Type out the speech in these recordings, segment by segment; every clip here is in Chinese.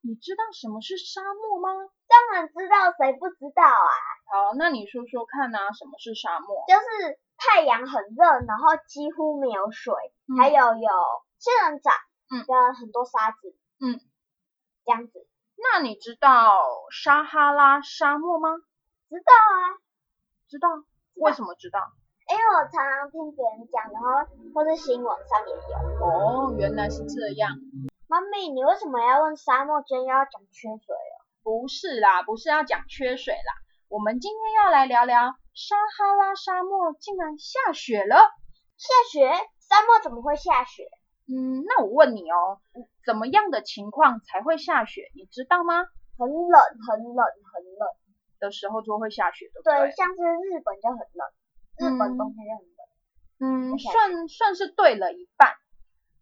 你知道什么是沙漠吗？当然知道，谁不知道啊？好，那你说说看啊，什么是沙漠？就是太阳很热，然后几乎没有水，还有有仙人掌，嗯，跟很多沙子，嗯，这样子。那你知道撒哈拉沙漠吗？知道啊，知道。为什么知道？因为我常常听别人讲，然后或是新闻上也有。哦，原来是这样。妈咪，你为什么要问沙漠间要讲缺水哦？不是啦，不是要讲缺水啦。我们今天要来聊聊撒哈拉沙漠竟然下雪了。下雪？沙漠怎么会下雪？嗯，那我问你哦，怎么样的情况才会下雪？你知道吗？很冷，很冷，很冷的时候就会下雪的。对，像是日本就很冷。日本冬天就很冷，嗯，算算是对了一半。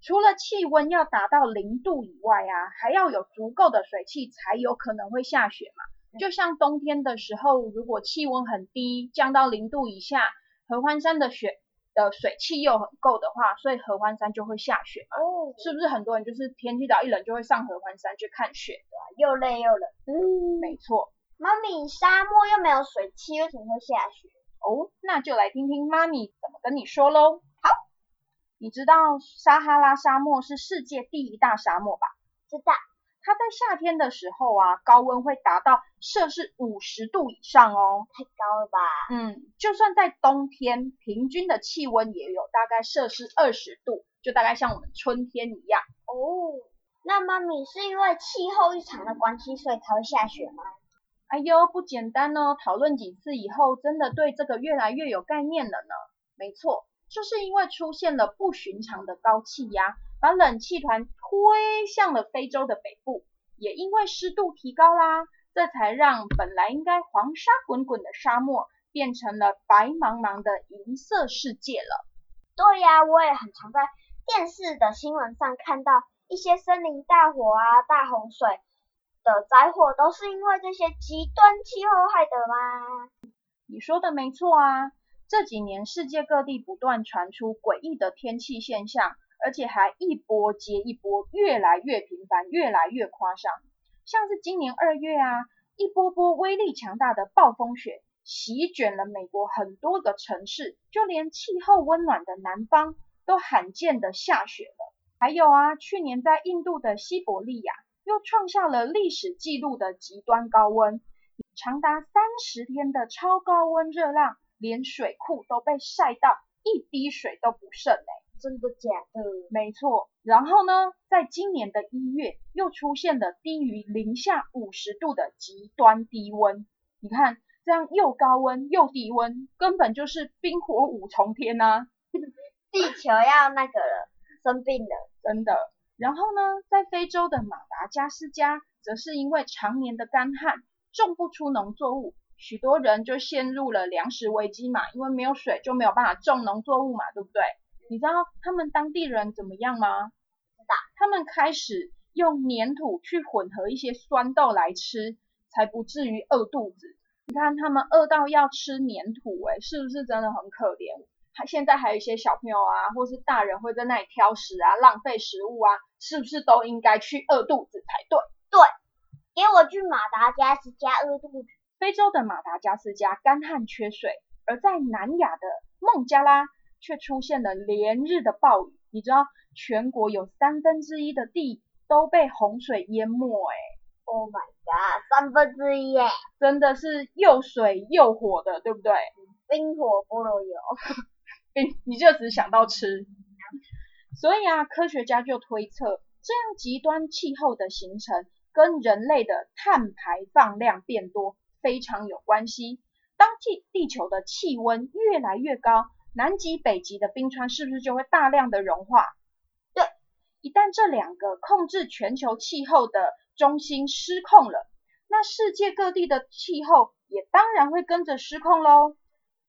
除了气温要达到零度以外啊，还要有足够的水汽才有可能会下雪嘛。就像冬天的时候，如果气温很低，降到零度以下，合欢山的雪的水汽又很够的话，所以合欢山就会下雪嘛。哦，是不是很多人就是天气只要一冷就会上合欢山去看雪的？又累又冷。嗯，没错。妈咪，沙漠又没有水汽，为什么会下雪？哦，那就来听听妈咪怎么跟你说喽。好，你知道撒哈拉沙漠是世界第一大沙漠吧？知道。它在夏天的时候啊，高温会达到摄氏五十度以上哦。太高了吧？嗯，就算在冬天，平均的气温也有大概摄氏二十度，就大概像我们春天一样。哦，那妈咪是因为气候异常的关系，所以才会下雪吗？哎呦，不简单哦！讨论几次以后，真的对这个越来越有概念了呢。没错，就是因为出现了不寻常的高气压，把冷气团推向了非洲的北部，也因为湿度提高啦，这才让本来应该黄沙滚滚的沙漠，变成了白茫茫的银色世界了。对呀，我也很常在电视的新闻上看到一些森林大火啊、大洪水。的灾祸都是因为这些极端气候害的吗？你说的没错啊，这几年世界各地不断传出诡异的天气现象，而且还一波接一波，越来越频繁，越来越夸张。像是今年二月啊，一波波威力强大的暴风雪席卷了美国很多个城市，就连气候温暖的南方都罕见的下雪了。还有啊，去年在印度的西伯利亚。又创下了历史记录的极端高温，长达三十天的超高温热浪，连水库都被晒到一滴水都不剩哎，真的假的？没错。然后呢，在今年的一月，又出现了低于零下五十度的极端低温。你看，这样又高温又低温，根本就是冰火五重天呐！地球要那个了，生病了，真的。然后呢，在非洲的马达加斯加，则是因为常年的干旱，种不出农作物，许多人就陷入了粮食危机嘛，因为没有水就没有办法种农作物嘛，对不对？你知道他们当地人怎么样吗？他们开始用粘土去混合一些酸豆来吃，才不至于饿肚子。你看他们饿到要吃粘土，诶是不是真的很可怜？还现在还有一些小朋友啊，或是大人会在那里挑食啊，浪费食物啊，是不是都应该去饿肚子才对？对，给我去马达加斯加饿肚子。非洲的马达加斯加干旱缺水，而在南亚的孟加拉却出现了连日的暴雨。你知道全国有三分之一的地都被洪水淹没，哎，哦，Oh my god，三分之一耶！真的是又水又火的，对不对？冰火菠萝油。你你就只想到吃。所以啊，科学家就推测，这样极端气候的形成跟人类的碳排放量变多非常有关系。当地地球的气温越来越高，南极、北极的冰川是不是就会大量的融化？对，一旦这两个控制全球气候的中心失控了，那世界各地的气候也当然会跟着失控喽。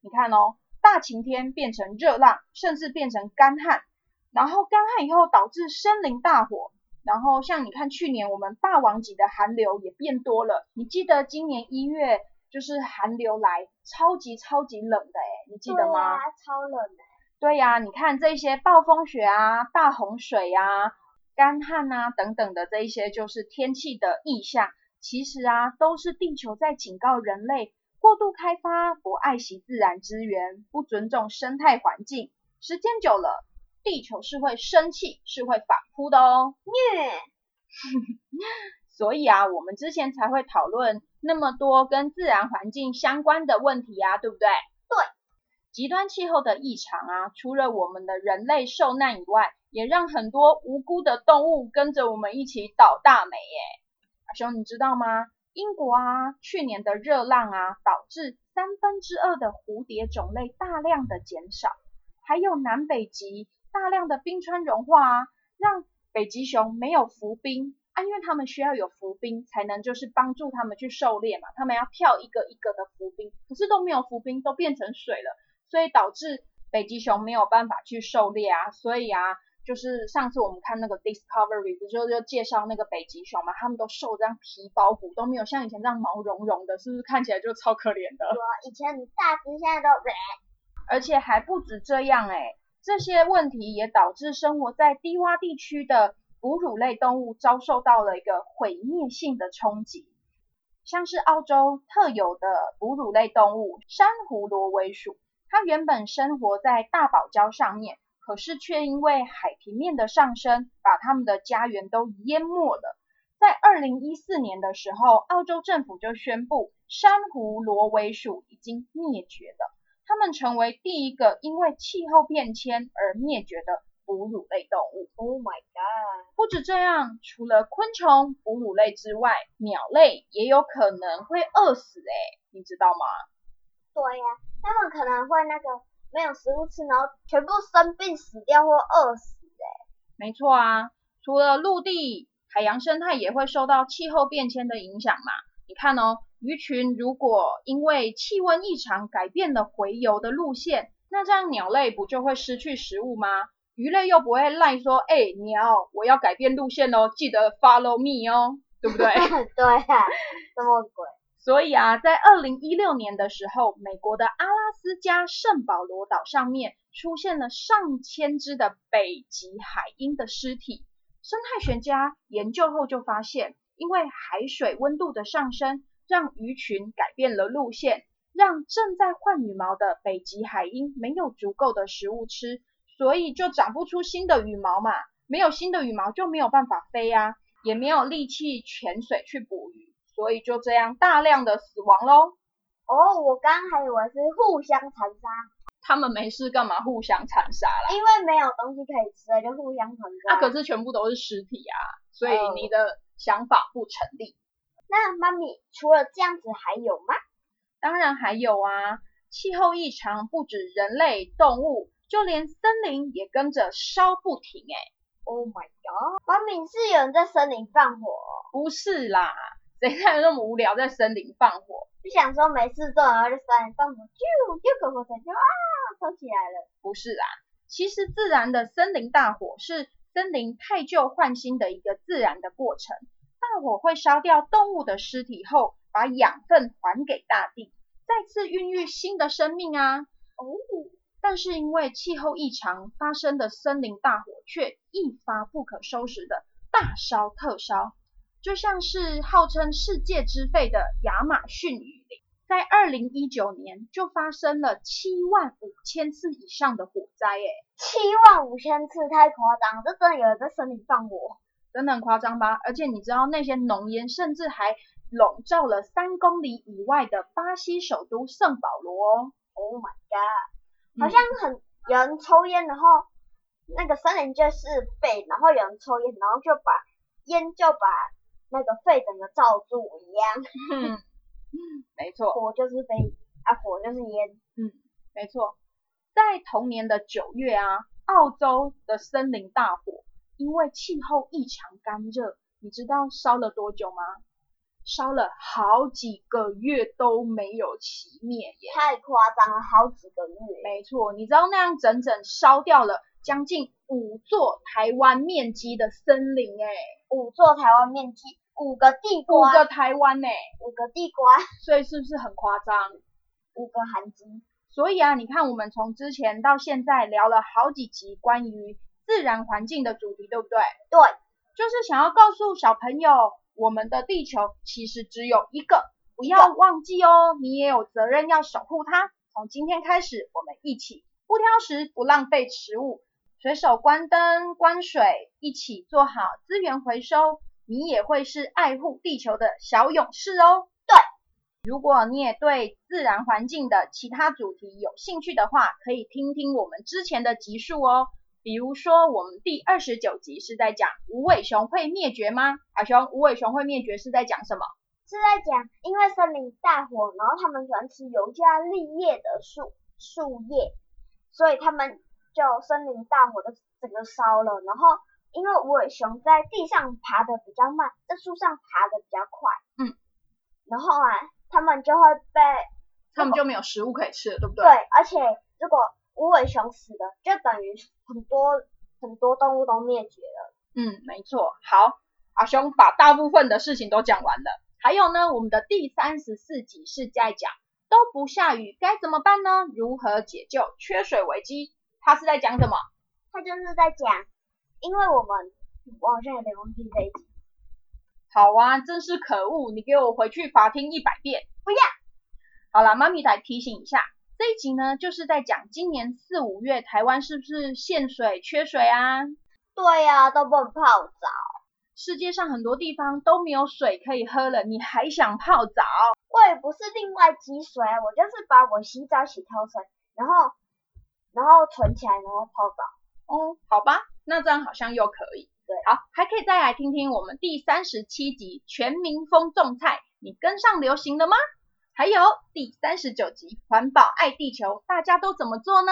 你看哦，大晴天变成热浪，甚至变成干旱。然后干旱以后导致森林大火，然后像你看去年我们霸王级的寒流也变多了。你记得今年一月就是寒流来，超级超级冷的哎，你记得吗？超冷的。对呀，你看这些暴风雪啊、大洪水啊、干旱啊等等的这一些就是天气的异象，其实啊都是地球在警告人类过度开发、不爱惜自然资源、不尊重生态环境，时间久了。地球是会生气，是会反扑的哦。虐，所以啊，我们之前才会讨论那么多跟自然环境相关的问题啊，对不对？对。极端气候的异常啊，除了我们的人类受难以外，也让很多无辜的动物跟着我们一起倒大霉耶。阿兄，你知道吗？英国啊，去年的热浪啊，导致三分之二的蝴蝶种类大量的减少，还有南北极。大量的冰川融化啊，让北极熊没有浮冰啊，因为他们需要有浮冰才能就是帮助他们去狩猎嘛，他们要跳一个一个的浮冰，可是都没有浮冰，都变成水了，所以导致北极熊没有办法去狩猎啊，所以啊，就是上次我们看那个 Discovery 不就就介绍那个北极熊嘛，他们都瘦这样皮包骨，都没有像以前这样毛茸茸的，是不是看起来就超可怜的？对啊，以前你大只，现在都而且还不止这样哎。这些问题也导致生活在低洼地区的哺乳类动物遭受到了一个毁灭性的冲击，像是澳洲特有的哺乳类动物珊瑚螺尾鼠，它原本生活在大堡礁上面，可是却因为海平面的上升，把它们的家园都淹没了。在二零一四年的时候，澳洲政府就宣布珊瑚螺尾鼠已经灭绝了。它们成为第一个因为气候变迁而灭绝的哺乳类动物。Oh my god！不止这样，除了昆虫、哺乳类之外，鸟类也有可能会饿死。哎，你知道吗？对呀，它们可能会那个没有食物吃，然后全部生病死掉或饿死。哎，没错啊。除了陆地，海洋生态也会受到气候变迁的影响嘛。你看哦。鱼群如果因为气温异常改变了回游的路线，那这样鸟类不就会失去食物吗？鱼类又不会赖说，哎，鸟，我要改变路线哦，记得 follow me 哦，对不对？对啊，什么鬼？所以啊，在二零一六年的时候，美国的阿拉斯加圣保罗岛上面出现了上千只的北极海鹰的尸体。生态学家研究后就发现，因为海水温度的上升。让鱼群改变了路线，让正在换羽毛的北极海鹰没有足够的食物吃，所以就长不出新的羽毛嘛。没有新的羽毛就没有办法飞呀，也没有力气潜水去捕鱼，所以就这样大量的死亡喽。哦，我刚还以为是互相残杀。他们没事干嘛互相残杀啦？因为没有东西可以吃，就互相残杀。啊，可是全部都是尸体啊，所以你的想法不成立。那妈咪，除了这样子还有吗？当然还有啊！气候异常不止人类、动物，就连森林也跟着烧不停哎！Oh my god！妈咪是有人在森林放火？不是啦，谁有那么无聊在森林放火？就想说没事做，然后就森林放火，就就狗狗才就啊，烧起来了。不是啦，其实自然的森林大火是森林太旧换新的一个自然的过程。大火会烧掉动物的尸体后，把养分还给大地，再次孕育新的生命啊！哦，但是因为气候异常发生的森林大火，却一发不可收拾的大烧特烧，就像是号称世界之肺的亚马逊雨林，在二零一九年就发生了七万五千次以上的火灾，诶七万五千次太夸张，这真的有人在森林放火。真的很夸张吧？而且你知道那些浓烟甚至还笼罩了三公里以外的巴西首都圣保罗哦。Oh my god！嗯好像很有人抽烟，然后那个森林就是肺，然后有人抽烟，然后就把烟就把那个肺整个罩住一样。嗯，没错，火就是肺，啊火就是烟。嗯，没错。在同年的九月啊，澳洲的森林大火，因为气候异常干热，你知道烧了多久吗？烧了好几个月都没有熄灭耶。太夸张了，好几个月。没错，你知道那样整整烧掉了将近五座台湾面积的森林哎，五座台湾面积，五个地瓜五瓜，个台湾哎，五个地瓜，所以是不是很夸张？五个韩金。所以啊，你看我们从之前到现在聊了好几集关于自然环境的主题，对不对？对，就是想要告诉小朋友，我们的地球其实只有一个，不要忘记哦，你也有责任要守护它。从今天开始，我们一起不挑食，不浪费食物，随手关灯、关水，一起做好资源回收，你也会是爱护地球的小勇士哦。对。如果你也对自然环境的其他主题有兴趣的话，可以听听我们之前的集数哦。比如说，我们第二十九集是在讲无尾熊会灭绝吗？阿熊，无尾熊会灭绝是在讲什么？是在讲，因为森林大火，然后他们喜欢吃尤加利叶的树树叶，所以他们就森林大火的整个烧了。然后因为无尾熊在地上爬的比较慢，在树上爬的比较快，嗯，然后啊，他们就会被他们就没有食物可以吃了，对不对？对，而且如果无尾熊死了，就等于很多很多动物都灭绝了。嗯，没错。好，阿雄把大部分的事情都讲完了。还有呢，我们的第三十四集是在讲都不下雨该怎么办呢？如何解救缺水危机？他是在讲什么？他就是在讲，因为我们我好像有点忘记这一集。好啊，真是可恶！你给我回去罚听一百遍。不要。好啦，妈咪来提醒一下，这一集呢就是在讲今年四五月台湾是不是限水、缺水啊？对呀、都不能泡澡。世界上很多地方都没有水可以喝了，你还想泡澡？我也不是另外积水，我就是把我洗澡洗头水，然后然后存起来，然后泡澡。哦，好吧，那这样好像又可以。对，好，还可以再来听听我们第三十七集全民风种菜，你跟上流行了吗？还有第三十九集环保爱地球，大家都怎么做呢？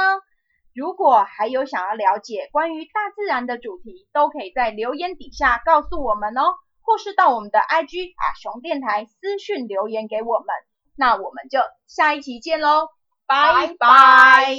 如果还有想要了解关于大自然的主题，都可以在留言底下告诉我们哦，或是到我们的 IG 啊熊电台私讯留言给我们。那我们就下一期见喽，拜拜拜